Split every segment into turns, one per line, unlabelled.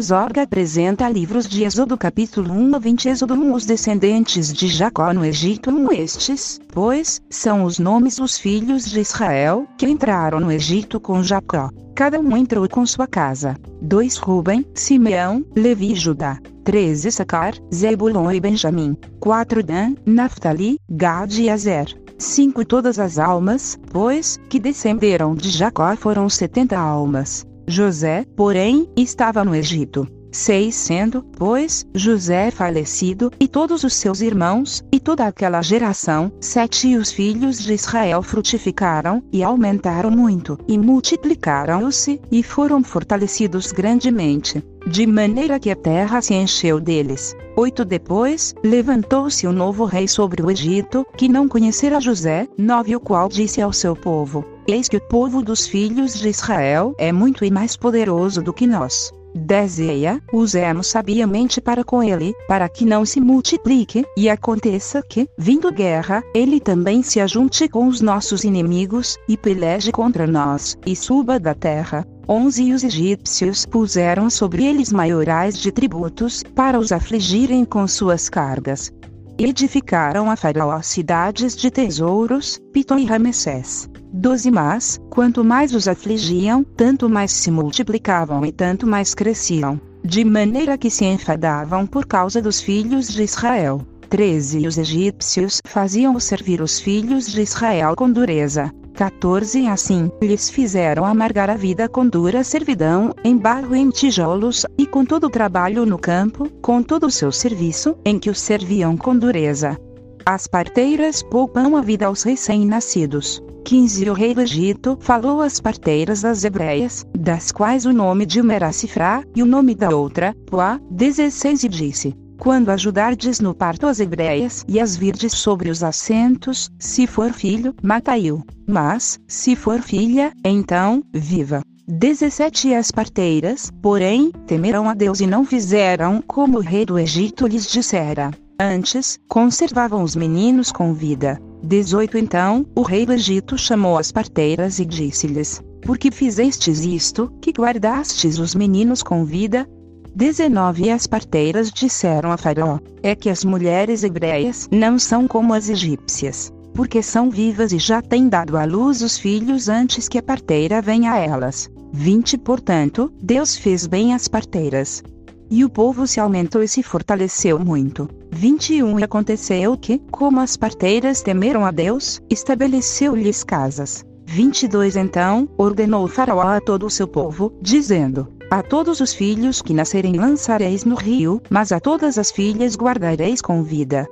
Zorga apresenta livros de Êxodo capítulo 1 a 20 Êxodo 1 Os descendentes de Jacó no Egito 1 Estes, pois, são os nomes dos filhos de Israel que entraram no Egito com Jacó. Cada um entrou com sua casa. 2 Ruben, Simeão, Levi e Judá. 3 Issacar, Zebulon e Benjamim. 4 Dan, Naphtali, Gad e Azer. 5 Todas as almas, pois, que descenderam de Jacó foram setenta almas. José, porém, estava no Egito. 6 Sendo, pois, José falecido, e todos os seus irmãos, e toda aquela geração, sete e os filhos de Israel frutificaram, e aumentaram muito, e multiplicaram-se, e foram fortalecidos grandemente, de maneira que a terra se encheu deles. 8 Depois, levantou-se um novo rei sobre o Egito, que não conhecera José, 9 O qual disse ao seu povo, Eis que o povo dos filhos de Israel é muito e mais poderoso do que nós. Deseia, usemos sabiamente para com ele, para que não se multiplique, e aconteça que, vindo guerra, ele também se ajunte com os nossos inimigos, e peleje contra nós, e suba da terra. 11 E os egípcios puseram sobre eles maiorais de tributos, para os afligirem com suas cargas. Edificaram a Faraó cidades de tesouros, Pitom e Ramessés. 12 Mas, quanto mais os afligiam, tanto mais se multiplicavam e tanto mais cresciam, de maneira que se enfadavam por causa dos filhos de Israel. 13 E os egípcios faziam servir os filhos de Israel com dureza. 14 Assim, lhes fizeram amargar a vida com dura servidão, em barro e em tijolos, e com todo o trabalho no campo, com todo o seu serviço, em que os serviam com dureza. As parteiras poupam a vida aos recém-nascidos. 15 O rei do Egito falou às parteiras das hebreias, das quais o nome de uma era Cifrá, e o nome da outra, Poá. 16 E disse: Quando ajudardes no parto as hebreias e as virdes sobre os assentos, se for filho, matai-o. Mas, se for filha, então, viva. 17 As parteiras, porém, temeram a Deus e não fizeram como o rei do Egito lhes dissera. Antes, conservavam os meninos com vida. 18 Então, o rei do Egito chamou as parteiras e disse-lhes: Por que fizestes isto, que guardastes os meninos com vida? 19 E as parteiras disseram a Faraó: É que as mulheres hebreias não são como as egípcias, porque são vivas e já têm dado à luz os filhos antes que a parteira venha a elas. 20 Portanto, Deus fez bem às parteiras. E o povo se aumentou e se fortaleceu muito. 21 E aconteceu que, como as parteiras temeram a Deus, estabeleceu-lhes casas. 22 Então, ordenou o faraó a todo o seu povo, dizendo: A todos os filhos que nascerem lançareis no rio, mas a todas as filhas guardareis com vida.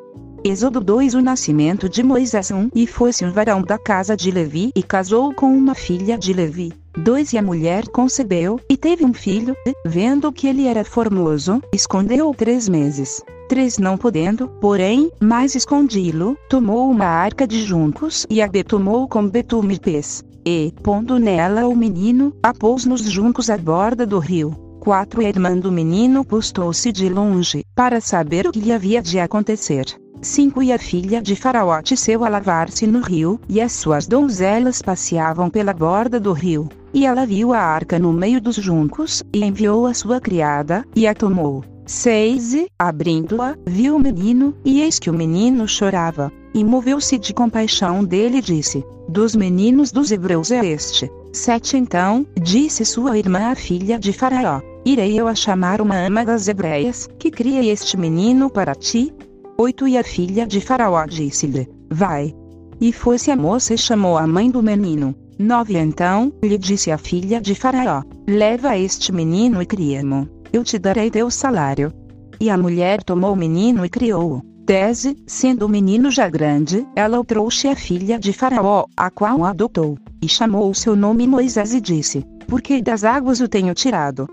Êxodo 2 O nascimento de Moisés 1 E foi-se um varão da casa de Levi e casou com uma filha de Levi. 2 E a mulher concebeu, e teve um filho, e, vendo que ele era formoso, escondeu-o três meses. 3 Não podendo, porém, mais escondi-lo, tomou uma arca de juncos e a betumou com betume pés. E, pondo nela o menino, a pôs nos juncos à borda do rio. 4 A irmã do menino postou-se de longe, para saber o que lhe havia de acontecer. 5 E a filha de Faraó desceu a lavar-se no rio, e as suas donzelas passeavam pela borda do rio. E ela viu a arca no meio dos juncos, e enviou a sua criada, e a tomou. 6 abrindo-a, viu o menino, e eis que o menino chorava. E moveu-se de compaixão dele e disse: Dos meninos dos hebreus é este. 7 Então, disse sua irmã a filha de Faraó: Irei eu a chamar uma ama das hebreias, que cria este menino para ti, 8 E a filha de Faraó disse-lhe: Vai. E foi-se a moça e chamou a mãe do menino. 9 Então, lhe disse a filha de Faraó: Leva este menino e cria-mo. Eu te darei teu salário. E a mulher tomou o menino e criou-o. 10 Sendo o menino já grande, ela o trouxe à filha de Faraó, a qual o adotou. E chamou o seu nome Moisés e disse: Porque das águas o tenho tirado.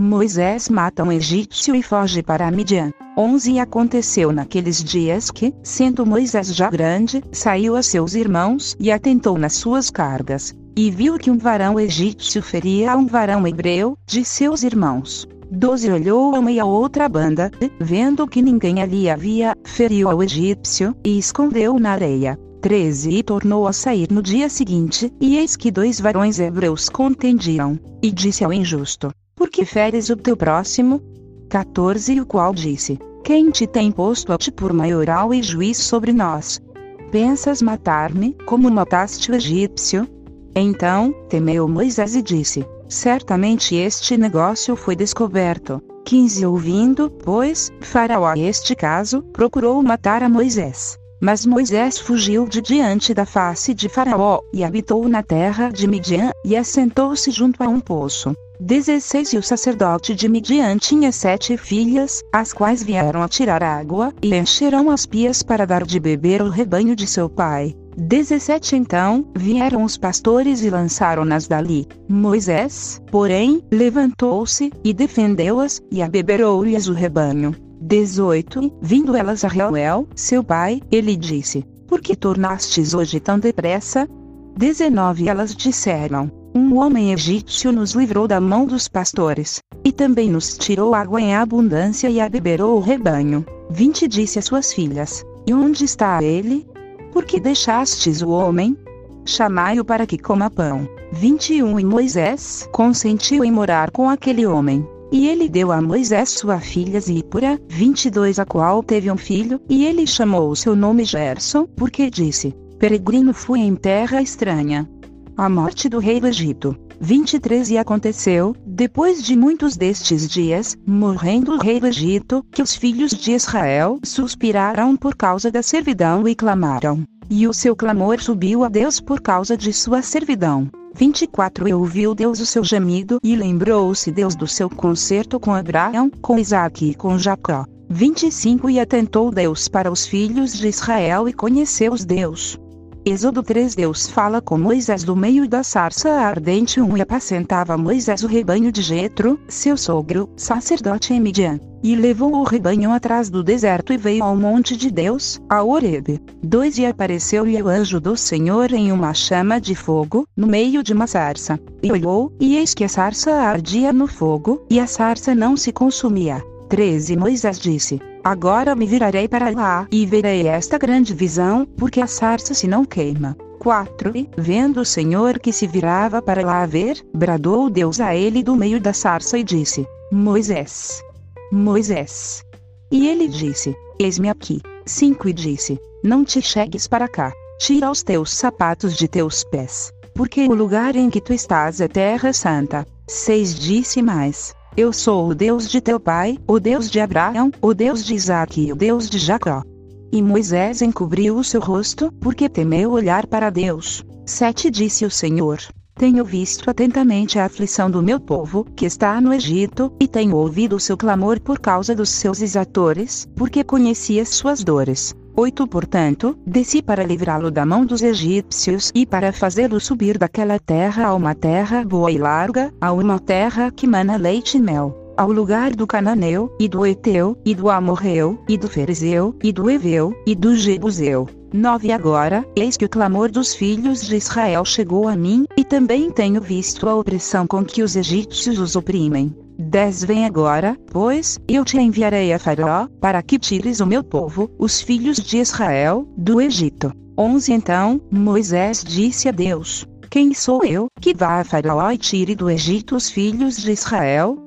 Moisés mata um egípcio e foge para Midian. 11 E aconteceu naqueles dias que, sendo Moisés já grande, saiu a seus irmãos e atentou nas suas cargas. E viu que um varão egípcio feria a um varão hebreu, de seus irmãos. 12 Olhou a uma e a outra banda, e, vendo que ninguém ali havia, feriu ao egípcio, e escondeu na areia. 13 E tornou a sair no dia seguinte, e eis que dois varões hebreus contendiam. E disse ao injusto: Por que feres o teu próximo? 14 O qual disse: Quem te tem posto a ti por maioral e juiz sobre nós? Pensas matar-me, como mataste o egípcio? Então, temeu Moisés e disse: Certamente este negócio foi descoberto. 15 Ouvindo, pois, Faraó este caso, procurou matar a Moisés. Mas Moisés fugiu de diante da face de Faraó, e habitou na terra de Midian, e assentou-se junto a um poço. 16 E o sacerdote de Midian tinha sete filhas, as quais vieram a tirar água, e encheram as pias para dar de beber ao rebanho de seu pai. 17 Então vieram os pastores e lançaram-nas dali. Moisés, porém, levantou-se, e defendeu-as, e abeberou-lhes o rebanho. 18 Vindo elas a Reuel, seu pai, ele disse: Por que tornastes hoje tão depressa? 19 Elas disseram: Um homem egípcio nos livrou da mão dos pastores, e também nos tirou água em abundância e abeberou o rebanho. 20 Disse a suas filhas: E onde está ele? Por que deixastes o homem? Chamai-o para que coma pão. 21 E Moisés consentiu em morar com aquele homem. E ele deu a Moisés sua filha Zípora, 22 a qual teve um filho, e ele chamou o seu nome Gerson, porque disse: Peregrino fui em terra estranha. A morte do rei do Egito. 23 E aconteceu, depois de muitos destes dias, morrendo o rei do Egito, que os filhos de Israel suspiraram por causa da servidão e clamaram. E o seu clamor subiu a Deus por causa de sua servidão. 24 E ouviu Deus o seu gemido e lembrou-se Deus do seu concerto com Abraão, com Isaque e com Jacó. 25 E atentou Deus para os filhos de Israel e conheceu-os Deus. Êxodo 3 Deus fala com Moisés do meio da sarça ardente 1 E apacentava Moisés o rebanho de Jetro, seu sogro, sacerdote em Midian. E levou o rebanho atrás do deserto e veio ao monte de Deus, a Horebe. 2 E apareceu-lhe o anjo do Senhor em uma chama de fogo, no meio de uma sarça. E olhou, e eis que a sarça ardia no fogo, e a sarça não se consumia. 13 Moisés disse: Agora me virarei para lá, e verei esta grande visão, porque a sarça se não queima. 4 E, vendo o Senhor que se virava para lá ver, bradou Deus a ele do meio da sarça e disse: Moisés! Moisés! E ele disse: Eis-me aqui. 5 E disse: Não te chegues para cá. Tira os teus sapatos de teus pés, porque o lugar em que tu estás é terra santa. 6 Disse mais: eu sou o Deus de teu pai, o Deus de Abraão, o Deus de Isaque e o Deus de Jacó. E Moisés encobriu o seu rosto, porque temeu olhar para Deus. 7 Disse o Senhor: Tenho visto atentamente a aflição do meu povo, que está no Egito, e tenho ouvido o seu clamor por causa dos seus exatores, porque conheci as suas dores. 8 Portanto, desci para livrá-lo da mão dos egípcios e para fazê-lo subir daquela terra a uma terra boa e larga, a uma terra que mana leite e mel, ao lugar do Cananeu, e do Eteu, e do Amorreu, e do Ferizeu, e do Eveu, e do Jebuseu. 9 Agora, eis que o clamor dos filhos de Israel chegou a mim, e também tenho visto a opressão com que os egípcios os oprimem. 10 Vem agora, pois, eu te enviarei a Faraó, para que tires o meu povo, os filhos de Israel, do Egito. 11 Então, Moisés disse a Deus: Quem sou eu, que vá a Faraó e tire do Egito os filhos de Israel?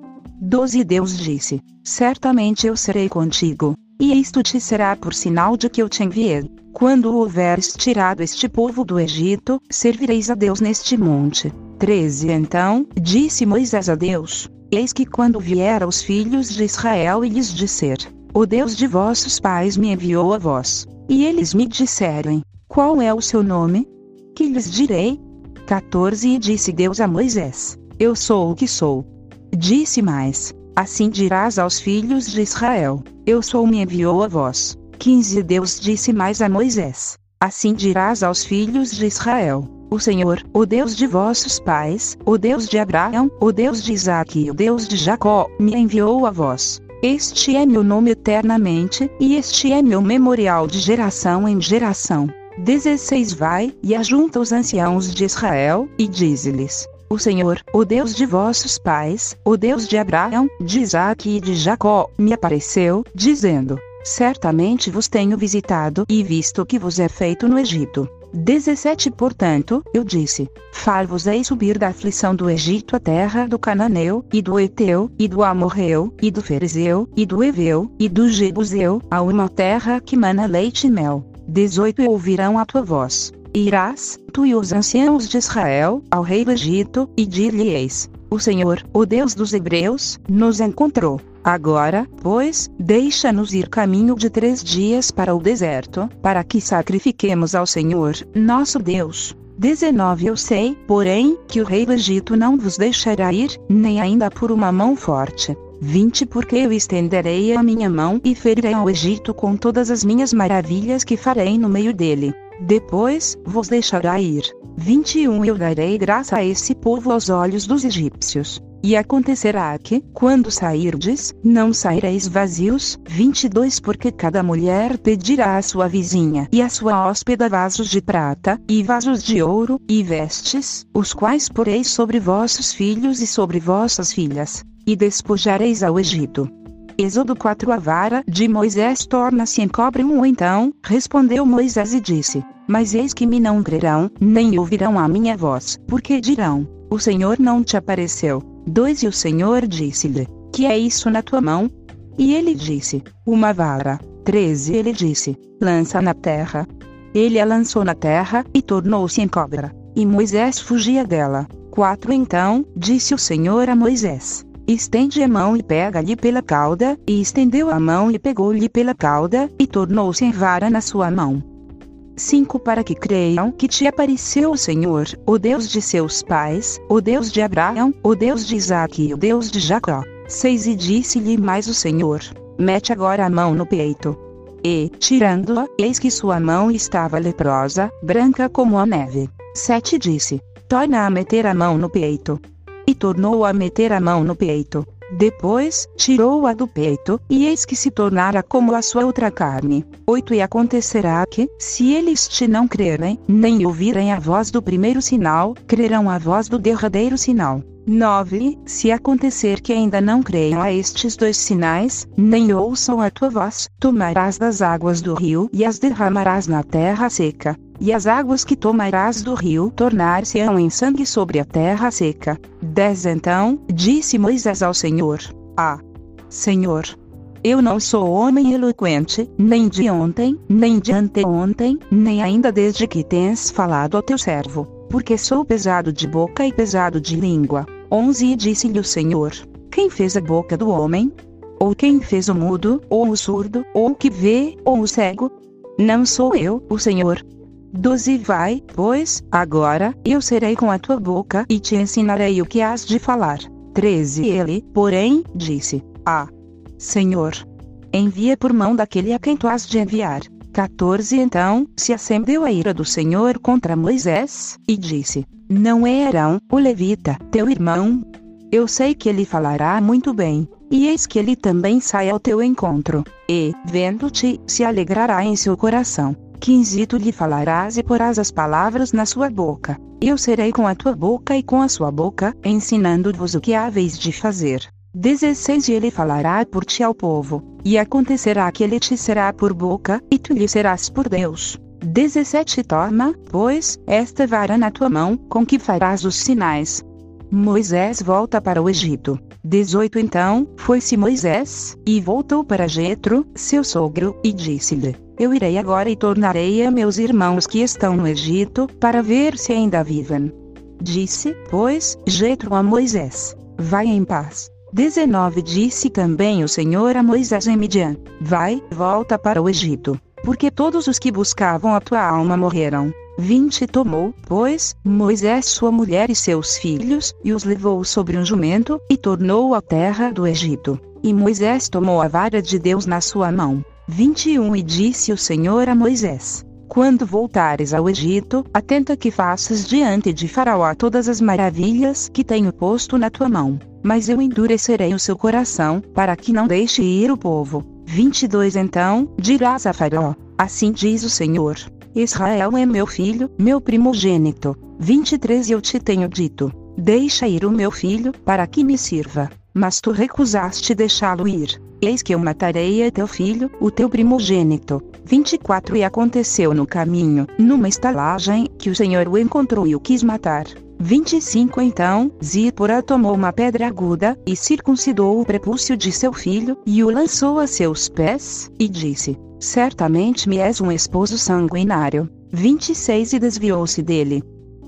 12 Deus disse: Certamente eu serei contigo, e isto te será por sinal de que eu te enviei. Quando houveres tirado este povo do Egito, servireis a Deus neste monte. 13 Então, disse Moisés a Deus: Eis que quando vier aos filhos de Israel e lhes disser: O Deus de vossos pais me enviou a vós. E eles me disserem: Qual é o seu nome? Que lhes direi? 14 E disse Deus a Moisés: Eu sou o que sou. Disse mais: Assim dirás aos filhos de Israel: Eu sou me enviou a vós. 15 Deus disse mais a Moisés: Assim dirás aos filhos de Israel: o Senhor, o Deus de vossos pais, o Deus de Abraão, o Deus de Isaque e o Deus de Jacó, me enviou a vós. Este é meu nome eternamente, e este é meu memorial de geração em geração. 16 Vai, e ajunta os anciãos de Israel, e dize-lhes: O Senhor, o Deus de vossos pais, o Deus de Abraão, de Isaque e de Jacó, me apareceu, dizendo: Certamente vos tenho visitado e visto o que vos é feito no Egito 17 Portanto, eu disse: Far-vos-ei subir da aflição do Egito à terra do Cananeu, e do Eteu, e do Amorreu, e do Ferizeu, e do Eveu, e do Jebuseu, a uma terra que mana leite e mel. 18 E ouvirão a tua voz. Irás, tu e os anciãos de Israel, ao rei do Egito, e dir-lhe-eis: O Senhor, o Deus dos Hebreus, nos encontrou. Agora, pois, deixa-nos ir caminho de três dias para o deserto, para que sacrifiquemos ao Senhor, nosso Deus. 19 Eu sei, porém, que o rei do Egito não vos deixará ir, nem ainda por uma mão forte. 20 Porque eu estenderei a minha mão e ferirei ao Egito com todas as minhas maravilhas que farei no meio dele. Depois, vos deixará ir. 21 Eu darei graça a esse povo aos olhos dos egípcios. E acontecerá que, quando sairdes, não saireis vazios. 22 Porque cada mulher pedirá à sua vizinha e à sua hóspeda vasos de prata, e vasos de ouro, e vestes, os quais poreis sobre vossos filhos e sobre vossas filhas, e despojareis ao Egito. Êxodo 4 A vara de Moisés torna-se em cobre um então, respondeu Moisés e disse, Mas eis que me não crerão, nem ouvirão a minha voz, porque dirão, o Senhor não te apareceu. 2 E o Senhor disse-lhe: Que é isso na tua mão? E ele disse: Uma vara. 13 Ele disse: Lança na terra. Ele a lançou na terra, e tornou-se em cobra. E Moisés fugia dela. 4 Então, disse o Senhor a Moisés: Estende a mão e pega-lhe pela cauda, e estendeu a mão e pegou-lhe pela cauda, e tornou-se em vara na sua mão. 5 Para que creiam que te apareceu o Senhor, o Deus de seus pais, o Deus de Abraão, o Deus de Isaque e o Deus de Jacó. 6 E disse-lhe mais o Senhor: Mete agora a mão no peito. E, tirando-a, eis que sua mão estava leprosa, branca como a neve. 7 Disse: Torna a meter a mão no peito. E tornou a meter a mão no peito. Depois, tirou-a do peito, e eis que se tornara como a sua outra carne. 8 E acontecerá que, se eles te não crerem, nem ouvirem a voz do primeiro sinal, crerão a voz do derradeiro sinal. 9 Se acontecer que ainda não creiam a estes dois sinais, nem ouçam a tua voz, tomarás das águas do rio e as derramarás na terra seca e as águas que tomarás do rio tornar-se-ão em sangue sobre a terra seca. 10 Então, disse Moisés ao Senhor: Ah, Senhor, eu não sou homem eloquente, nem de ontem, nem de anteontem, nem ainda desde que tens falado ao teu servo, porque sou pesado de boca e pesado de língua. 11 E disse-lhe o Senhor: Quem fez a boca do homem? Ou quem fez o mudo, ou o surdo, ou o que vê, ou o cego? Não sou eu, o Senhor, 12 Vai, pois, agora, eu serei com a tua boca e te ensinarei o que has de falar. 13 Ele, porém, disse: Ah, Senhor, envia por mão daquele a quem tu has de enviar. 14 Então, se acendeu a ira do Senhor contra Moisés, e disse: Não é Arão, o levita, teu irmão? Eu sei que ele falará muito bem, e eis que ele também sai ao teu encontro, e, vendo-te, se alegrará em seu coração 15 Tu lhe falarás e porás as palavras na sua boca. Eu serei com a tua boca e com a sua boca, ensinando-vos o que haveis de fazer. 16 E ele falará por ti ao povo, e acontecerá que ele te será por boca, e tu lhe serás por Deus. 17 Toma, pois, esta vara na tua mão, com que farás os sinais. Moisés volta para o Egito. 18 Então, foi-se Moisés, e voltou para Jetro, seu sogro, e disse-lhe: eu irei agora e tornarei a meus irmãos que estão no Egito, para ver se ainda vivem. Disse, pois, Jetro a Moisés: Vai em paz. 19 Disse também o Senhor a Moisés em Midian: Vai, volta para o Egito, porque todos os que buscavam a tua alma morreram. 20 Tomou, pois, Moisés sua mulher e seus filhos, e os levou sobre um jumento, e tornou a terra do Egito. E Moisés tomou a vara de Deus na sua mão. 21 E disse o Senhor a Moisés: Quando voltares ao Egito, atenta que faças diante de Faraó todas as maravilhas que tenho posto na tua mão. Mas eu endurecerei o seu coração, para que não deixe ir o povo. 22 Então, dirás a Faraó: Assim diz o Senhor: Israel é meu filho, meu primogênito. 23 Eu te tenho dito: Deixa ir o meu filho, para que me sirva. Mas tu recusaste deixá-lo ir. Eis que eu matarei a teu filho, o teu primogênito. 24 E aconteceu no caminho, numa estalagem, que o Senhor o encontrou e o quis matar. 25 Então, Zípora tomou uma pedra aguda, e circuncidou o prepúcio de seu filho, e o lançou a seus pés, e disse: Certamente me és um esposo sanguinário. 26 E desviou-se dele.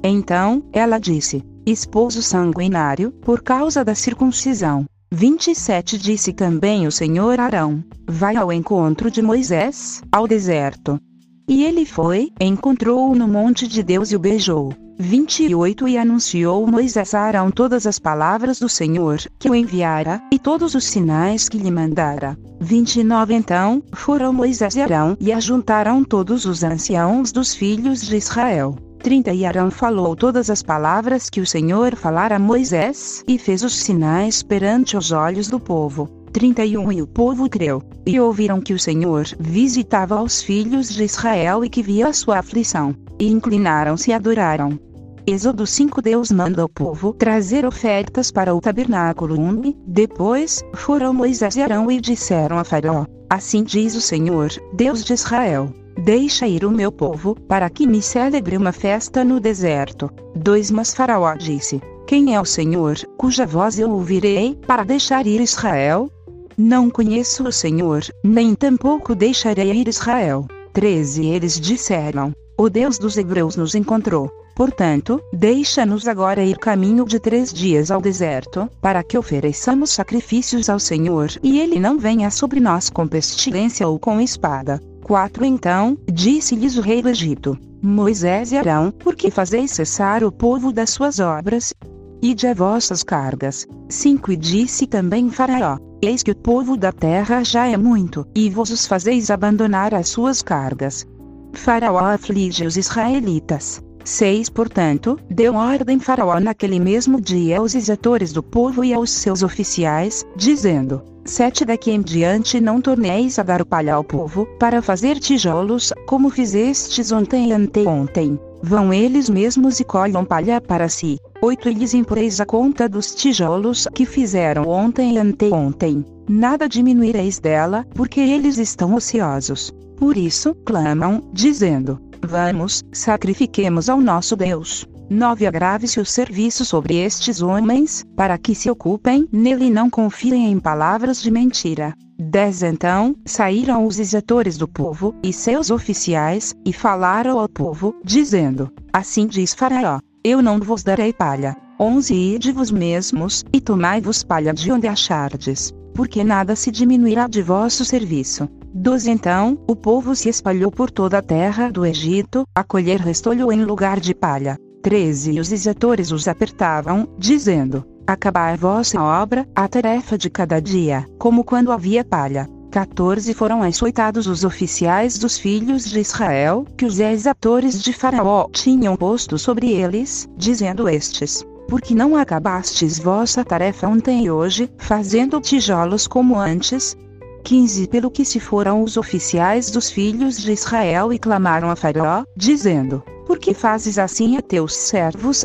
Então, ela disse: Esposo sanguinário, por causa da circuncisão. 27 Disse também o Senhor Arão: Vai ao encontro de Moisés, ao deserto. E ele foi, encontrou-o no monte de Deus e o beijou. 28 E anunciou Moisés a Arão todas as palavras do Senhor, que o enviara, e todos os sinais que lhe mandara. 29 Então, foram Moisés e Arão e ajuntaram todos os anciãos dos filhos de Israel. 30 E Arão falou todas as palavras que o Senhor falara a Moisés, e fez os sinais perante os olhos do povo. 31 E o povo creu, e ouviram que o Senhor visitava os filhos de Israel e que via a sua aflição, e inclinaram-se e adoraram. Êxodo 5 Deus manda o povo trazer ofertas para o tabernáculo 1. Depois, foram Moisés e Arão e disseram a Faraó: Assim diz o Senhor, Deus de Israel: Deixa ir o meu povo, para que me celebre uma festa no deserto. 2 Mas Faraó disse: Quem é o Senhor, cuja voz eu ouvirei, para deixar ir Israel? Não conheço o Senhor, nem tampouco deixarei ir Israel. 13 Eles disseram: O Deus dos Hebreus nos encontrou. Portanto, deixa-nos agora ir caminho de três dias ao deserto, para que ofereçamos sacrifícios ao Senhor, e ele não venha sobre nós com pestilência ou com espada. 4 Então, disse-lhes o rei do Egito: Moisés e Arão, por que fazeis cessar o povo das suas obras? Ide a vossas cargas. 5 E disse também Faraó: Eis que o povo da terra já é muito, e vos os fazeis abandonar as suas cargas. Faraó aflige os israelitas. 6 Portanto, deu ordem Faraó naquele mesmo dia aos exatores do povo e aos seus oficiais, dizendo: Sete daqui em diante não torneis a dar palha ao povo, para fazer tijolos, como fizestes ontem e anteontem. Vão eles mesmos e colham palha para si. 8 E lhes imporeis a conta dos tijolos que fizeram ontem e anteontem. Nada diminuireis dela, porque eles estão ociosos. Por isso, clamam, dizendo: Vamos, sacrifiquemos ao nosso Deus. 9 Agrave-se o serviço sobre estes homens, para que se ocupem nele e não confiem em palavras de mentira. 10 Então, saíram os exatores do povo, e seus oficiais, e falaram ao povo, dizendo: Assim diz Faraó: Eu não vos darei palha. 11 Ide vos mesmos, e tomai-vos palha de onde achardes, porque nada se diminuirá de vosso serviço. 12 Então, o povo se espalhou por toda a terra do Egito, a colher restolho em lugar de palha. 13 E os exatores os apertavam, dizendo: Acabai vossa obra, a tarefa de cada dia, como quando havia palha. 14 Foram açoitados os oficiais dos filhos de Israel, que os exatores de Faraó tinham posto sobre eles, dizendo estes: Porque não acabastes vossa tarefa ontem e hoje, fazendo tijolos como antes, 15 Pelo que se foram os oficiais dos filhos de Israel e clamaram a Faraó, dizendo: Por que fazes assim a teus servos?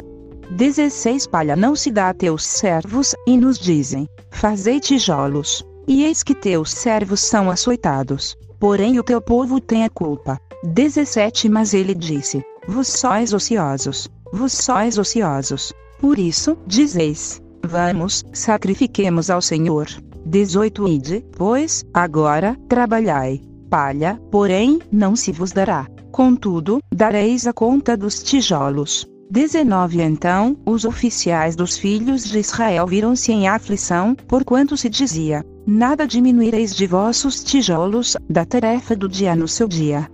16 Palha não se dá a teus servos, e nos dizem: Fazei tijolos. E eis que teus servos são açoitados. Porém o teu povo tem a culpa. 17 Mas ele disse: Vos sois ociosos. Vos sois ociosos. Por isso, dizeis: Vamos, sacrifiquemos ao Senhor. 18 Ide, pois, agora, trabalhai. Palha, porém, não se vos dará. Contudo, dareis a conta dos tijolos. 19 Então, os oficiais dos filhos de Israel viram-se em aflição, porquanto se dizia: Nada diminuireis de vossos tijolos, da tarefa do dia no seu dia.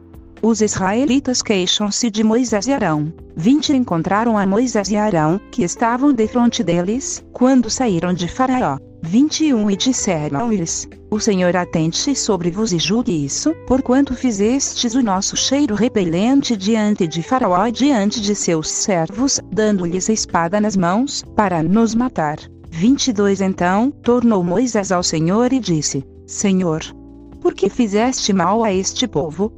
Os israelitas queixam-se de Moisés e Arão. 20 Encontraram a Moisés e Arão, que estavam defronte deles, quando saíram de Faraó. 21 E disseram-lhes: O Senhor atente sobre vos e julgue isso, porquanto fizestes o nosso cheiro repelente diante de Faraó e diante de seus servos, dando-lhes a espada nas mãos, para nos matar. 22 Então, tornou Moisés ao Senhor e disse: Senhor, por que fizeste mal a este povo?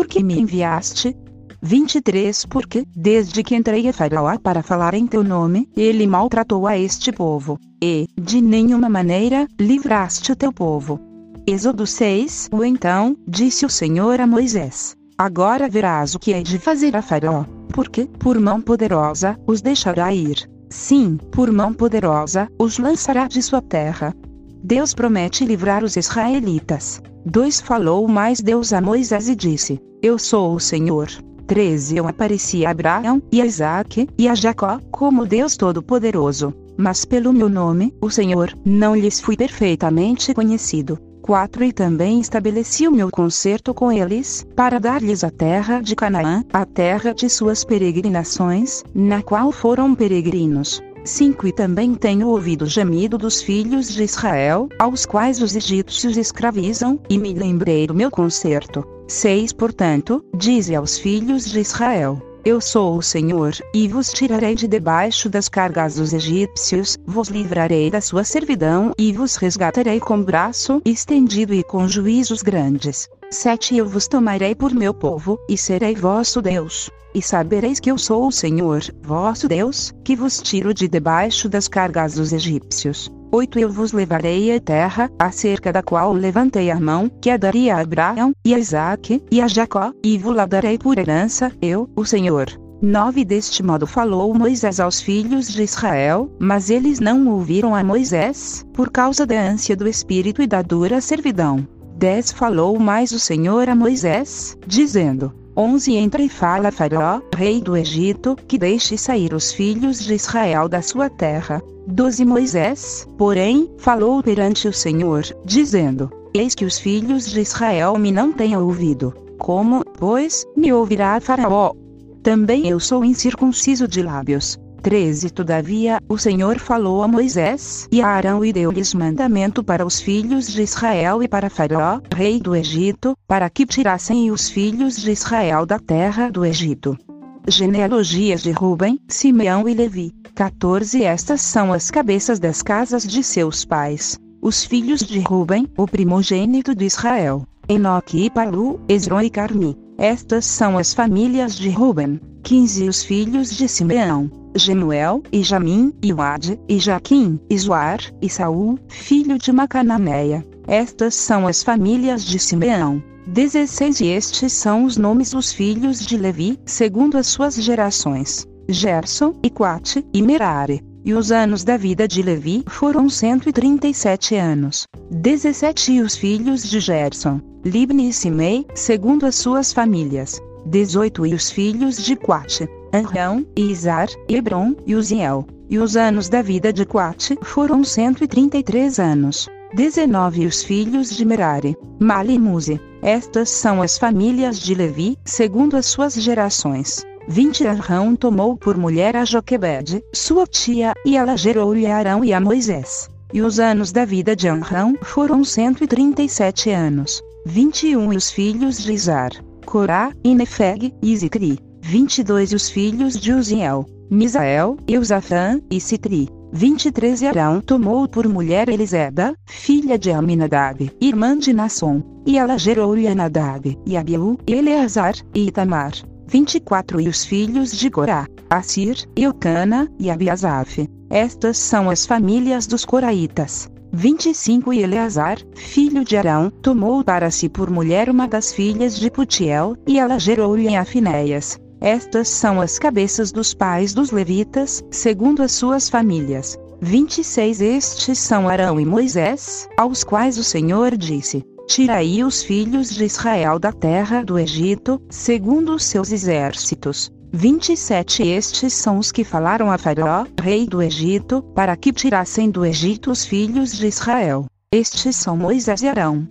Por que me enviaste? 23 Porque, desde que entrei a Faraó para falar em teu nome, ele maltratou a este povo, e, de nenhuma maneira, livraste o teu povo. Êxodo 6 O então, disse o Senhor a Moisés: Agora verás o que hei de fazer a Faraó, porque, por mão poderosa, os deixará ir. Sim, por mão poderosa, os lançará de sua terra. Deus promete livrar os israelitas. 2 Falou mais Deus a Moisés e disse: Eu sou o Senhor. 13 Eu apareci a Abraão, e a Isaac, e a Jacó, como Deus Todo-Poderoso. Mas pelo meu nome, o Senhor, não lhes fui perfeitamente conhecido. 4 E também estabeleci o meu concerto com eles, para dar-lhes a terra de Canaã, a terra de suas peregrinações, na qual foram peregrinos. 5 E também tenho ouvido o gemido dos filhos de Israel, aos quais os egípcios escravizam, e me lembrei do meu concerto. 6 Portanto, dize aos filhos de Israel: Eu sou o Senhor, e vos tirarei de debaixo das cargas dos egípcios, vos livrarei da sua servidão e vos resgatarei com braço estendido e com juízos grandes. 7 Eu vos tomarei por meu povo, e serei vosso Deus. E sabereis que eu sou o Senhor, vosso Deus, que vos tiro de debaixo das cargas dos egípcios. 8 Eu vos levarei à terra, acerca da qual levantei a mão, que a daria a Abraão, e a Isaque, e a Jacó, e vos la darei por herança, eu, o Senhor. 9 Deste modo falou Moisés aos filhos de Israel, mas eles não ouviram a Moisés, por causa da ânsia do espírito e da dura servidão. 10 Falou mais o Senhor a Moisés, dizendo: 11 Entra e fala a Faraó, rei do Egito, que deixe sair os filhos de Israel da sua terra. 12 Moisés, porém, falou perante o Senhor, dizendo: Eis que os filhos de Israel me não têm ouvido. Como, pois, me ouvirá Faraó? Também eu sou incircunciso de lábios. 13 Todavia, o Senhor falou a Moisés e a Arão e deu-lhes mandamento para os filhos de Israel e para Faraó, rei do Egito, para que tirassem os filhos de Israel da terra do Egito. Genealogias de Ruben, Simeão e Levi. 14 Estas são as cabeças das casas de seus pais. Os filhos de Ruben, o primogênito de Israel. Enoque e Palu, Esron e Carmi. Estas são as famílias de Ruben. 15 Os filhos de Simeão. Gemuel, e Jamim, e Uad, e Jaquim, e Zoar, e Saul, filho de Macananeia. Estas são as famílias de Simeão. 16 E estes são os nomes dos filhos de Levi, segundo as suas gerações: Gerson, e Quate, e Merari. E os anos da vida de Levi foram 137 anos. 17 E os filhos de Gerson, Libni e Simei, segundo as suas famílias. 18 E os filhos de Quate, Anrão, Izar, Hebron e Uziel. E os anos da vida de Quate foram 133 anos. 19 Os filhos de Merari, Mali e Muzi. Estas são as famílias de Levi, segundo as suas gerações. 20 Arão tomou por mulher a Joquebede, sua tia, e ela gerou-lhe a Arão e a Moisés. E os anos da vida de Arão foram 137 anos. 21 E os filhos de Izar, Corá, e Nefeg, e Zicri. 22 E os filhos de Uziel, Misael, Eusafã, e Citri. 23 E Arão tomou por mulher Eliseba, filha de Aminadab, irmã de Nasson, e ela gerou-lhe a Nadab, e Abiú, Eleazar, e Itamar. 24 E os filhos de Corá, Assir, Eucana, e Abiasaf. Estas são as famílias dos Coraitas. 25 E Eleazar, filho de Arão, tomou para si por mulher uma das filhas de Putiel, e ela gerou-lhe a Finéias. Estas são as cabeças dos pais dos levitas, segundo as suas famílias. 26 Estes são Arão e Moisés, aos quais o Senhor disse: Tirai os filhos de Israel da terra do Egito, segundo os seus exércitos. 27 Estes são os que falaram a Faraó, rei do Egito, para que tirassem do Egito os filhos de Israel. Estes são Moisés e Arão.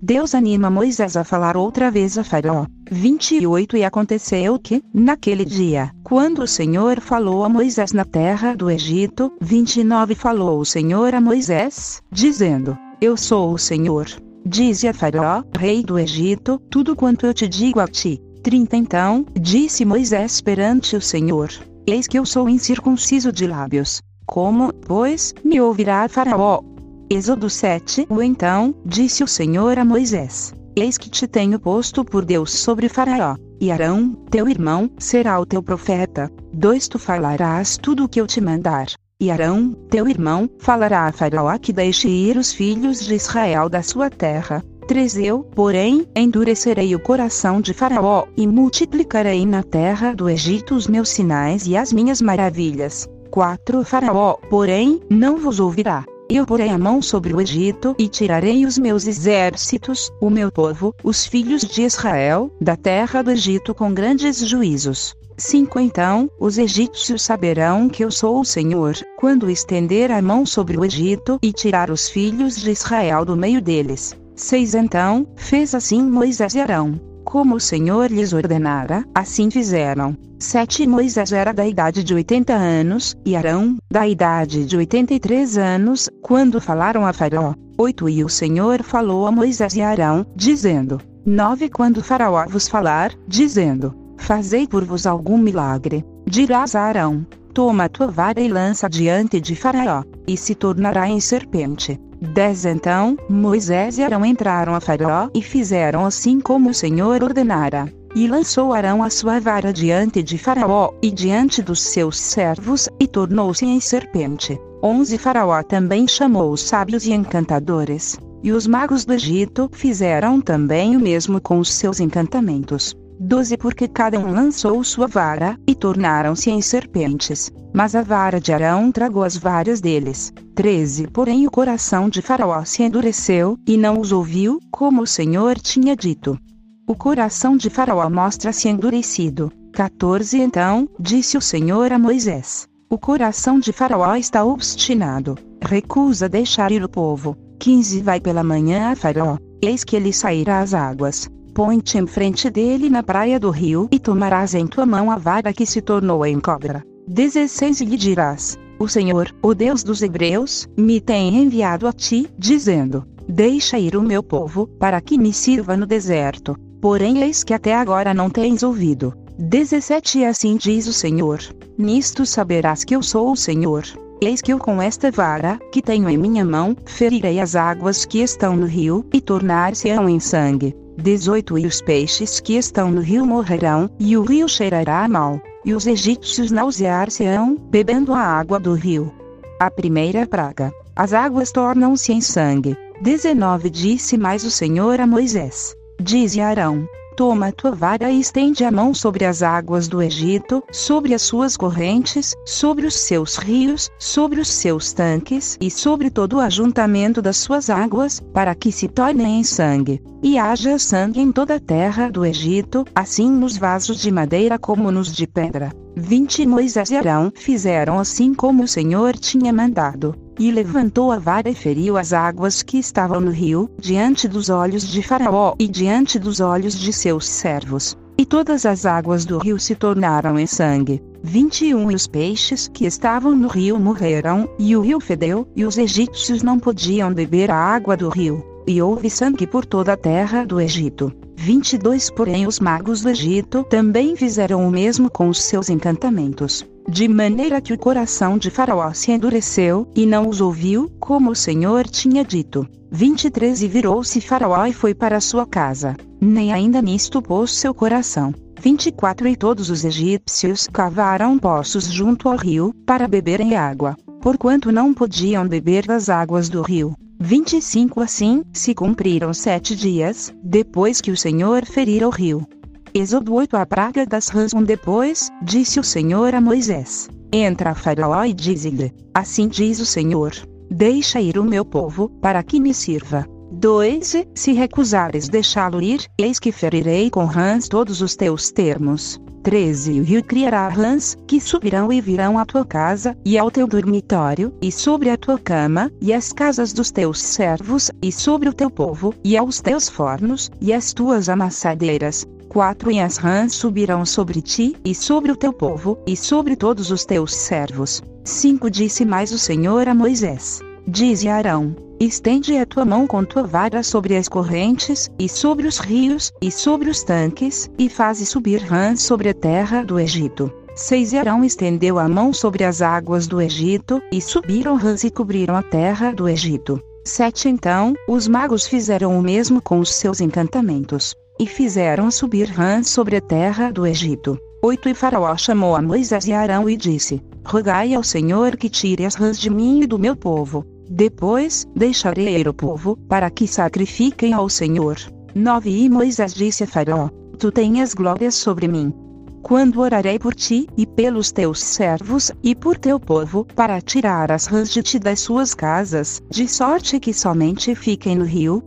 Deus anima Moisés a falar outra vez a Faraó. 28 E aconteceu que, naquele dia, quando o Senhor falou a Moisés na terra do Egito, 29 Falou o Senhor a Moisés, dizendo: Eu sou o Senhor. Dize a Faraó, rei do Egito, tudo quanto eu te digo a ti. 30 Então, disse Moisés perante o Senhor: Eis que eu sou incircunciso de lábios. Como, pois, me ouvirá Faraó? Êxodo 7 O então, disse o Senhor a Moisés: Eis que te tenho posto por Deus sobre Faraó, e Arão, teu irmão, será o teu profeta. 2 Tu falarás tudo o que eu te mandar. E Arão, teu irmão, falará a Faraó que deixe ir os filhos de Israel da sua terra. 3 Eu, porém, endurecerei o coração de Faraó, e multiplicarei na terra do Egito os meus sinais e as minhas maravilhas. 4 Faraó, porém, não vos ouvirá. Eu porei a mão sobre o Egito e tirarei os meus exércitos, o meu povo, os filhos de Israel, da terra do Egito com grandes juízos. 5 Então, os egípcios saberão que eu sou o Senhor, quando estender a mão sobre o Egito e tirar os filhos de Israel do meio deles. 6 Então, fez assim Moisés e Arão. Como o Senhor lhes ordenara, assim fizeram. 7 Moisés era da idade de 80 anos, e Arão, da idade de 83 anos, quando falaram a Faraó. 8 E o Senhor falou a Moisés e Arão, dizendo: 9 Quando Faraó vos falar, dizendo: Fazei por vos algum milagre, dirás a Arão: Toma tua vara e lança diante de Faraó, e se tornará em serpente. 10 Então, Moisés e Arão entraram a Faraó e fizeram assim como o Senhor ordenara. E lançou Arão a sua vara diante de Faraó e diante dos seus servos, e tornou-se em serpente. 11 Faraó também chamou os sábios e encantadores, e os magos do Egito fizeram também o mesmo com os seus encantamentos. 12 Porque cada um lançou sua vara, e tornaram-se em serpentes. Mas a vara de Arão tragou as varas deles. 13 Porém o coração de Faraó se endureceu, e não os ouviu, como o Senhor tinha dito. O coração de Faraó mostra-se endurecido. 14 Então, disse o Senhor a Moisés: O coração de Faraó está obstinado, recusa deixar ir o povo. 15 Vai pela manhã a Faraó, eis que ele sairá às águas põe-te em frente dele na praia do rio e tomarás em tua mão a vara que se tornou em cobra. 16 E lhe dirás: O Senhor, o Deus dos Hebreus, me tem enviado a ti, dizendo: Deixa ir o meu povo, para que me sirva no deserto. Porém, eis que até agora não tens ouvido. 17 E assim diz o Senhor: Nisto saberás que eu sou o Senhor. Eis que eu com esta vara, que tenho em minha mão, ferirei as águas que estão no rio, e tornar-se-ão em sangue. 18 E os peixes que estão no rio morrerão, e o rio cheirará mal, e os egípcios nausear-se-ão, bebendo a água do rio. A primeira praga. As águas tornam-se em sangue. 19 Disse mais o Senhor a Moisés: Dize Arão: Toma a tua vara e estende a mão sobre as águas do Egito, sobre as suas correntes, sobre os seus rios, sobre os seus tanques e sobre todo o ajuntamento das suas águas, para que se tornem em sangue. E haja sangue em toda a terra do Egito, assim nos vasos de madeira como nos de pedra. 20 Moisés e Arão fizeram assim como o Senhor tinha mandado. E levantou a vara e feriu as águas que estavam no rio, diante dos olhos de Faraó e diante dos olhos de seus servos. E todas as águas do rio se tornaram em sangue. 21 E os peixes que estavam no rio morreram, e o rio fedeu, e os egípcios não podiam beber a água do rio. E houve sangue por toda a terra do Egito. 22 Porém os magos do Egito também fizeram o mesmo com os seus encantamentos de maneira que o coração de Faraó se endureceu, e não os ouviu, como o Senhor tinha dito. 23 E virou-se Faraó e foi para sua casa, nem ainda nisto pôs seu coração. 24 E todos os egípcios cavaram poços junto ao rio, para beberem água, porquanto não podiam beber das águas do rio. 25 Assim, se cumpriram sete dias, depois que o Senhor ferira o rio. Êxodo 8 A praga das rãs um depois, disse o Senhor a Moisés. Entra a Faraó e diz-lhe, assim diz o Senhor, deixa ir o meu povo, para que me sirva. 2 Se recusares deixá-lo ir, eis que ferirei com rãs todos os teus termos. 13 O rio criará rãs, que subirão e virão à tua casa, e ao teu dormitório, e sobre a tua cama, e as casas dos teus servos, e sobre o teu povo, e aos teus fornos, e as tuas amassadeiras, quatro e as rãs subirão sobre ti, e sobre o teu povo, e sobre todos os teus servos. 5 Disse mais o Senhor a Moisés: Dize a Arão: Estende a tua mão com tua vara sobre as correntes, e sobre os rios, e sobre os tanques, e faze subir rãs sobre a terra do Egito. 6 E Arão estendeu a mão sobre as águas do Egito, e subiram rãs e cobriram a terra do Egito. 7 Então, os magos fizeram o mesmo com os seus encantamentos e fizeram subir rãs sobre a terra do Egito. 8 E Faraó chamou a Moisés e Arão e disse: Rogai ao Senhor que tire as rãs de mim e do meu povo. Depois, deixarei ir o povo, para que sacrifiquem ao Senhor. 9 E Moisés disse a Faraó: Tu tenhas glórias sobre mim. Quando orarei por ti, e pelos teus servos, e por teu povo, para tirar as rãs de ti das suas casas, de sorte que somente fiquem no rio?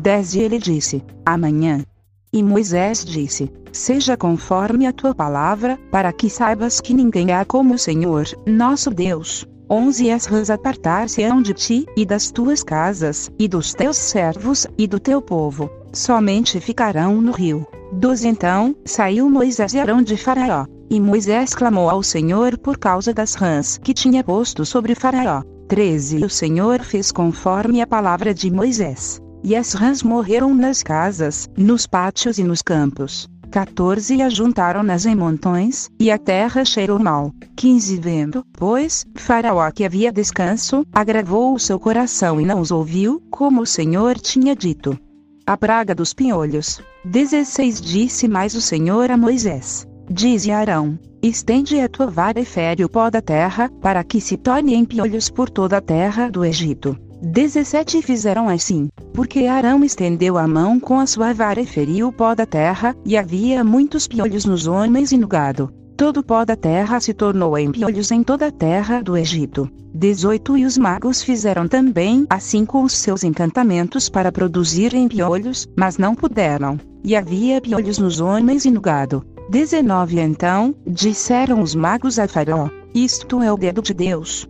10 E ele disse: Amanhã. E Moisés disse: Seja conforme a tua palavra, para que saibas que ninguém há como o Senhor, nosso Deus. 11 As rãs apartar-se-ão de ti, e das tuas casas, e dos teus servos, e do teu povo, somente ficarão no rio. 12 Então, saiu Moisés e Arão de Faraó, e Moisés clamou ao Senhor por causa das rãs que tinha posto sobre Faraó. 13 O Senhor fez conforme a palavra de Moisés. E as rãs morreram nas casas, nos pátios e nos campos. 14 E ajuntaram-nas em montões, e a terra cheirou mal. 15 Vendo, pois, Faraó que havia descanso, agravou o seu coração e não os ouviu, como o Senhor tinha dito. A praga dos pinholhos. 16 Disse mais o Senhor a Moisés: Dize a Arão: Estende a tua vara e fere o pó da terra, para que se torne em piolhos por toda a terra do Egito. 17 Fizeram assim, porque Arão estendeu a mão com a sua vara e feriu o pó da terra, e havia muitos piolhos nos homens e no gado. Todo o pó da terra se tornou em piolhos em toda a terra do Egito. 18 E os magos fizeram também assim com os seus encantamentos para produzirem piolhos, mas não puderam. E havia piolhos nos homens e no gado. 19 Então, disseram os magos a Faraó: Isto é o dedo de Deus.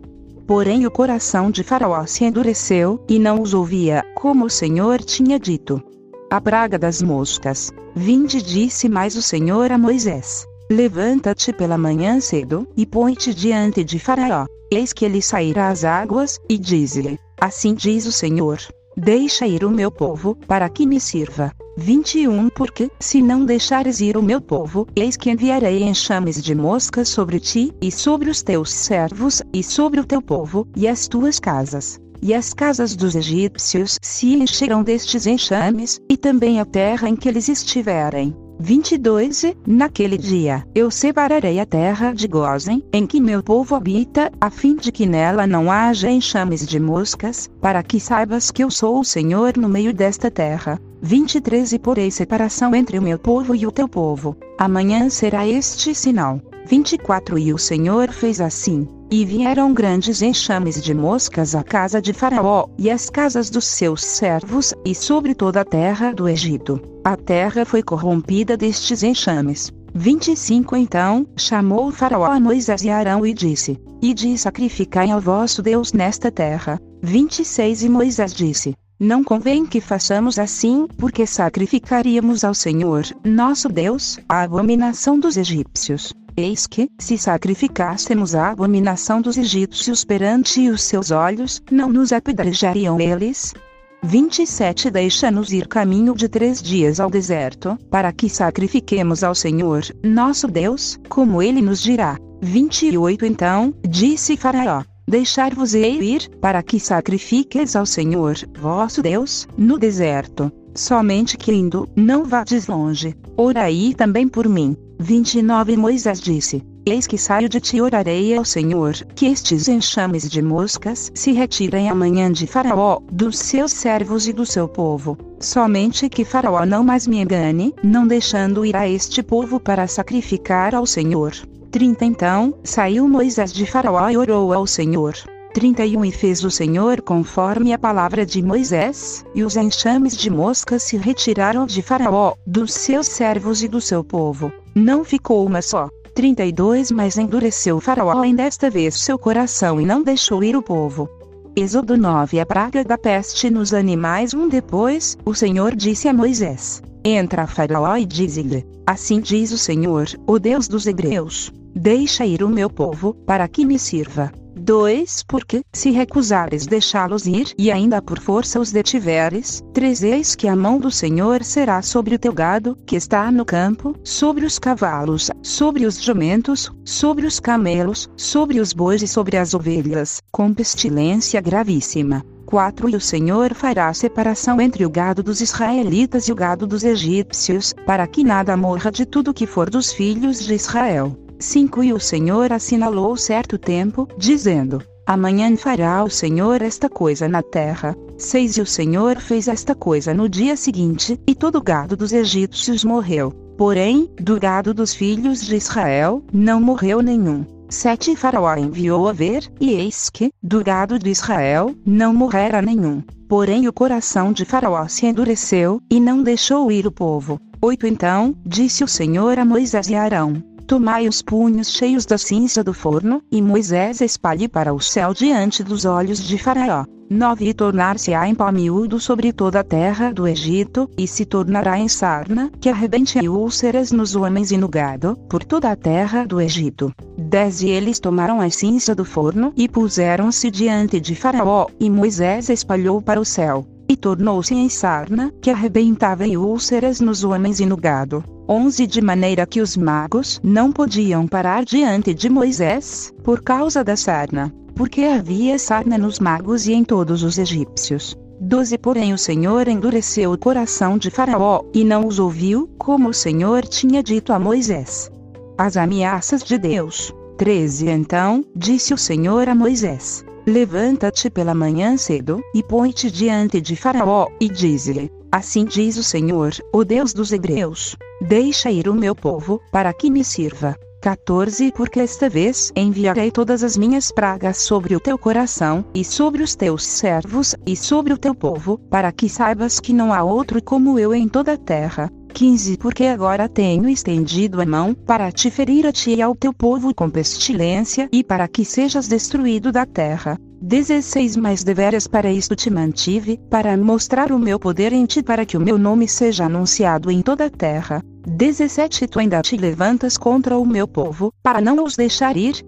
Porém o coração de Faraó se endureceu, e não os ouvia, como o Senhor tinha dito. A praga das moscas. Vinde disse mais o Senhor a Moisés: Levanta-te pela manhã cedo, e põe-te diante de Faraó. Eis que ele sairá às águas, e diz-lhe: Assim diz o Senhor: Deixa ir o meu povo, para que me sirva. 21 Porque, se não deixares ir o meu povo, eis que enviarei enxames de moscas sobre ti, e sobre os teus servos, e sobre o teu povo, e as tuas casas. E as casas dos egípcios se encherão destes enxames, e também a terra em que eles estiverem. 22 E, naquele dia, eu separarei a terra de Gozen, em que meu povo habita, a fim de que nela não haja enxames de moscas, para que saibas que eu sou o Senhor no meio desta terra. 23 E porei separação entre o meu povo e o teu povo. Amanhã será este sinal. 24 E o Senhor fez assim. E vieram grandes enxames de moscas à casa de Faraó, e às casas dos seus servos, e sobre toda a terra do Egito. A terra foi corrompida destes enxames. 25 Então, chamou Faraó a Moisés e Arão e disse: Ide e sacrificai ao vosso Deus nesta terra. 26 E Moisés disse: Não convém que façamos assim, porque sacrificaríamos ao Senhor, nosso Deus, a abominação dos egípcios. Eis que, se sacrificássemos a abominação dos egípcios perante os seus olhos, não nos apedrejariam eles? 27 Deixa-nos ir caminho de três dias ao deserto, para que sacrifiquemos ao Senhor, nosso Deus, como ele nos dirá. 28 Então, disse Faraó: Deixar-vos-ei ir, para que sacrifiqueis ao Senhor, vosso Deus, no deserto. Somente que indo, não vades longe. Orai também por mim. 29 Moisés disse: Eis que saio de ti orarei ao Senhor, que estes enxames de moscas se retirem amanhã de Faraó, dos seus servos e do seu povo. Somente que Faraó não mais me engane, não deixando ir a este povo para sacrificar ao Senhor. 30 Então, saiu Moisés de Faraó e orou ao Senhor. 31 E fez o Senhor conforme a palavra de Moisés, e os enxames de moscas se retiraram de Faraó, dos seus servos e do seu povo. Não ficou uma só. 32 Mas endureceu Faraó ainda desta vez seu coração e não deixou ir o povo. Êxodo 9 A praga da peste nos animais Um depois, o Senhor disse a Moisés: Entra a Faraó e dize-lhe: Assim diz o Senhor, o Deus dos Hebreus: Deixa ir o meu povo, para que me sirva. 2. Porque, se recusares deixá-los ir e ainda por força os detiveres, 3. Eis que a mão do Senhor será sobre o teu gado, que está no campo, sobre os cavalos, sobre os jumentos, sobre os camelos, sobre os bois e sobre as ovelhas, com pestilência gravíssima. 4 E o Senhor fará separação entre o gado dos israelitas e o gado dos egípcios, para que nada morra de tudo que for dos filhos de Israel. 5 E o Senhor assinalou certo tempo, dizendo: Amanhã fará o Senhor esta coisa na terra. 6 E o Senhor fez esta coisa no dia seguinte, e todo o gado dos egípcios morreu. Porém, do gado dos filhos de Israel, não morreu nenhum. 7 Faraó enviou a ver, e eis que, do gado de Israel, não morrera nenhum. Porém o coração de Faraó se endureceu, e não deixou ir o povo. 8 Então, disse o Senhor a Moisés e Arão: Tomai os punhos cheios da cinza do forno, e Moisés espalhe para o céu diante dos olhos de Faraó. 9 E tornar-se-á em pó miúdo sobre toda a terra do Egito, e se tornará em sarna, que arrebente úlceras nos homens e no gado, por toda a terra do Egito. 10 E eles tomaram a cinza do forno, e puseram-se diante de Faraó, e Moisés espalhou para o céu, e tornou-se em sarna, que arrebentava em úlceras nos homens e no gado. 11 De maneira que os magos não podiam parar diante de Moisés, por causa da sarna, porque havia sarna nos magos e em todos os egípcios. 12 Porém o Senhor endureceu o coração de Faraó, e não os ouviu, como o Senhor tinha dito a Moisés. As ameaças de Deus. 13 Então, disse o Senhor a Moisés: Levanta-te pela manhã cedo, e põe-te diante de Faraó, e dize-lhe: Assim diz o Senhor, o Deus dos Hebreus: Deixa ir o meu povo, para que me sirva. 14 Porque esta vez enviarei todas as minhas pragas sobre o teu coração, e sobre os teus servos, e sobre o teu povo, para que saibas que não há outro como eu em toda a terra. 15 Porque agora tenho estendido a mão, para te ferir a ti e ao teu povo com pestilência, e para que sejas destruído da terra. 16 Mas deveras para isto te mantive, para mostrar o meu poder em ti, para que o meu nome seja anunciado em toda a terra. 17 Tu ainda te levantas contra o meu povo, para não os deixar ir?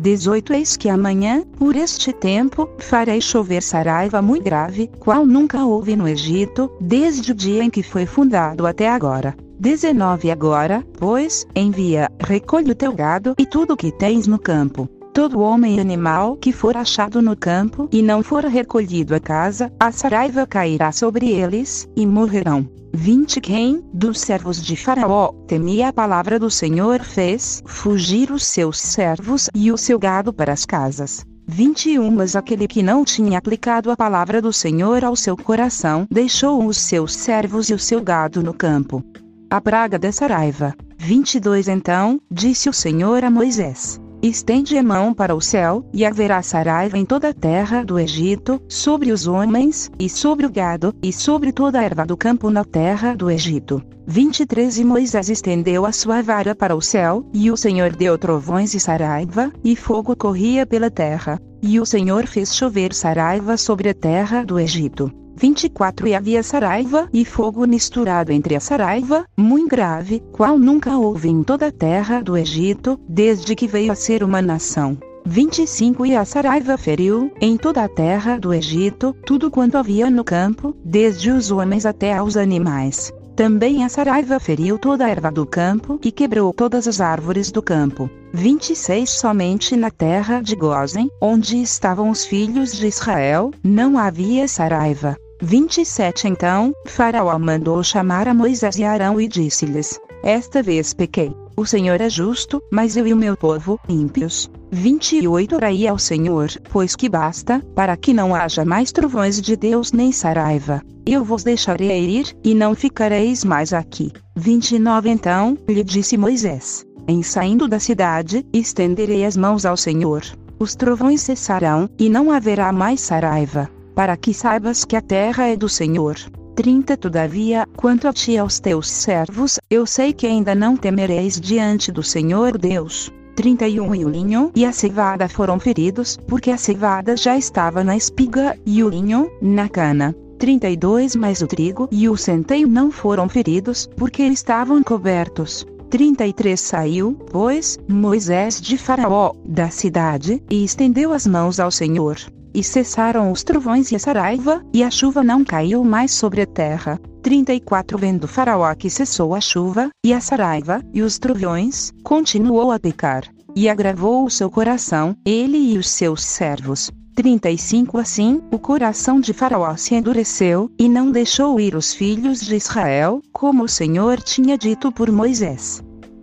18 Eis que amanhã, por este tempo, farei chover saraiva muito grave, qual nunca houve no Egito, desde o dia em que foi fundado até agora. 19 Agora, pois, envia, recolhe o teu gado e tudo o que tens no campo. Todo homem e animal que for achado no campo e não for recolhido a casa, a saraiva cairá sobre eles, e morrerão. 20 Quem, dos servos de Faraó, temia a palavra do Senhor fez fugir os seus servos e o seu gado para as casas. 21 Mas aquele que não tinha aplicado a palavra do Senhor ao seu coração deixou os seus servos e o seu gado no campo. A praga da saraiva. 22 Então, disse o Senhor a Moisés: Estende a mão para o céu, e haverá saraiva em toda a terra do Egito, sobre os homens, e sobre o gado, e sobre toda a erva do campo na terra do Egito. 23 E Moisés estendeu a sua vara para o céu, e o Senhor deu trovões e saraiva, e fogo corria pela terra. E o Senhor fez chover saraiva sobre a terra do Egito. 24 E havia saraiva e fogo misturado entre a saraiva, muito grave, qual nunca houve em toda a terra do Egito, desde que veio a ser uma nação. 25 E a saraiva feriu, em toda a terra do Egito, tudo quanto havia no campo, desde os homens até aos animais. Também a saraiva feriu toda a erva do campo e quebrou todas as árvores do campo. 26 Somente na terra de Gozen, onde estavam os filhos de Israel, não havia saraiva. 27 Então, Faraó mandou chamar a Moisés e Arão e disse-lhes: Esta vez pequei. O Senhor é justo, mas eu e o meu povo, ímpios. 28 Orai ao Senhor, pois que basta, para que não haja mais trovões de Deus nem saraiva. Eu vos deixarei ir, e não ficareis mais aqui. 29 Então, lhe disse Moisés: Em saindo da cidade, estenderei as mãos ao Senhor. Os trovões cessarão, e não haverá mais saraiva para que saibas que a terra é do Senhor. 30 Todavia, quanto a ti e aos teus servos, eu sei que ainda não temereis diante do Senhor Deus. 31 E o linho e a cevada foram feridos, porque a cevada já estava na espiga, e o linho, na cana. 32 Mas o trigo e o centeio não foram feridos, porque estavam cobertos. 33 Saiu, pois, Moisés de Faraó, da cidade, e estendeu as mãos ao Senhor. E cessaram os trovões e a saraiva, e a chuva não caiu mais sobre a terra. 34 Vendo Faraó que cessou a chuva, e a saraiva, e os trovões, continuou a pecar. E agravou o seu coração, ele e os seus servos. 35 Assim, o coração de Faraó se endureceu, e não deixou ir os filhos de Israel, como o Senhor tinha dito por Moisés.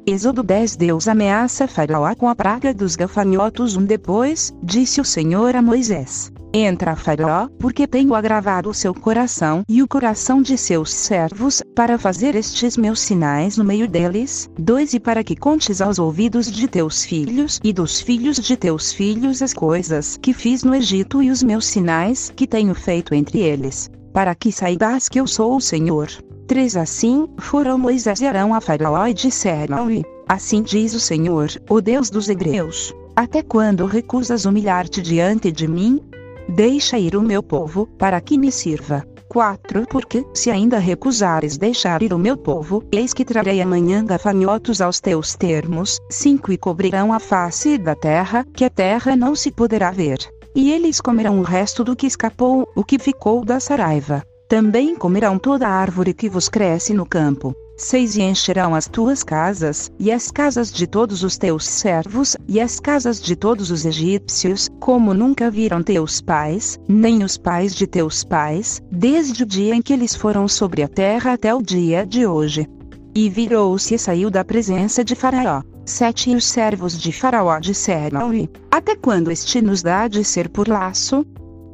Êxodo 10 Deus ameaça Faraó com a praga dos gafanhotos. Um depois, disse o Senhor a Moisés: Entra, Faraó, porque tenho agravado o seu coração e o coração de seus servos, para fazer estes meus sinais no meio deles. 2 E para que contes aos ouvidos de teus filhos e dos filhos de teus filhos as coisas que fiz no Egito e os meus sinais que tenho feito entre eles, para que saibas que eu sou o Senhor. 3 Assim, foram Moisés e Arão a Faraó e disseram-lhe: Assim diz o Senhor, o Deus dos Hebreus: Até quando recusas humilhar-te diante de mim? Deixa ir o meu povo, para que me sirva. 4 Porque, se ainda recusares deixar ir o meu povo, eis que trarei amanhã gafanhotos aos teus termos. 5 E cobrirão a face da terra, que a terra não se poderá ver. E eles comerão o resto do que escapou, o que ficou da saraiva. Também comerão toda a árvore que vos cresce no campo. 6 E encherão as tuas casas, e as casas de todos os teus servos, e as casas de todos os egípcios, como nunca viram teus pais, nem os pais de teus pais, desde o dia em que eles foram sobre a terra até o dia de hoje. E virou-se e saiu da presença de Faraó. 7 E os servos de Faraó disseram-lhe: Até quando este nos dá de ser por laço?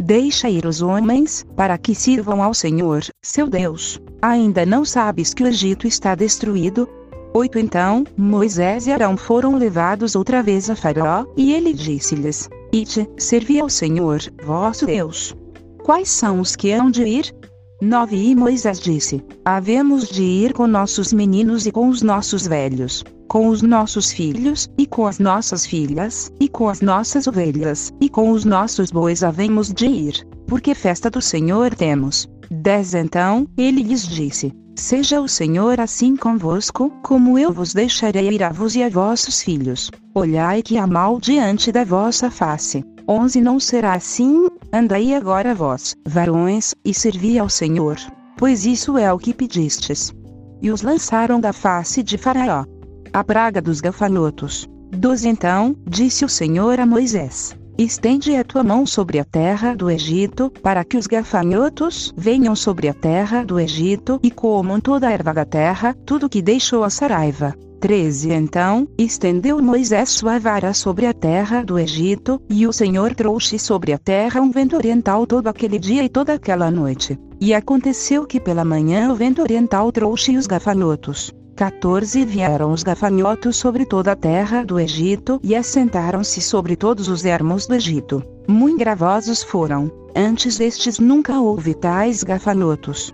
Deixa ir os homens, para que sirvam ao Senhor, seu Deus. Ainda não sabes que o Egito está destruído? 8 Então, Moisés e Arão foram levados outra vez a Faraó, e ele disse-lhes: Ide, servi ao Senhor, vosso Deus. Quais são os que hão de ir? 9 E Moisés disse: Havemos de ir com nossos meninos e com os nossos velhos, com os nossos filhos, e com as nossas filhas, e com as nossas ovelhas, e com os nossos bois havemos de ir, porque festa do Senhor temos. 10 Então, ele lhes disse: Seja o Senhor assim convosco, como eu vos deixarei ir a vos e a vossos filhos. Olhai que há mal diante da vossa face. 11 Não será assim, andai agora vós, varões, e servi ao Senhor, pois isso é o que pedistes. E os lançaram da face de Faraó. A praga dos gafanhotos. 12 Então, disse o Senhor a Moisés: Estende a tua mão sobre a terra do Egito, para que os gafanhotos venham sobre a terra do Egito e comam toda a erva da terra, tudo que deixou a saraiva. 13 Então, estendeu Moisés sua vara sobre a terra do Egito, e o Senhor trouxe sobre a terra um vento oriental todo aquele dia e toda aquela noite. E aconteceu que pela manhã o vento oriental trouxe os gafanhotos. 14 Vieram os gafanhotos sobre toda a terra do Egito e assentaram-se sobre todos os ermos do Egito. Muito gravosos foram. Antes destes nunca houve tais gafanhotos.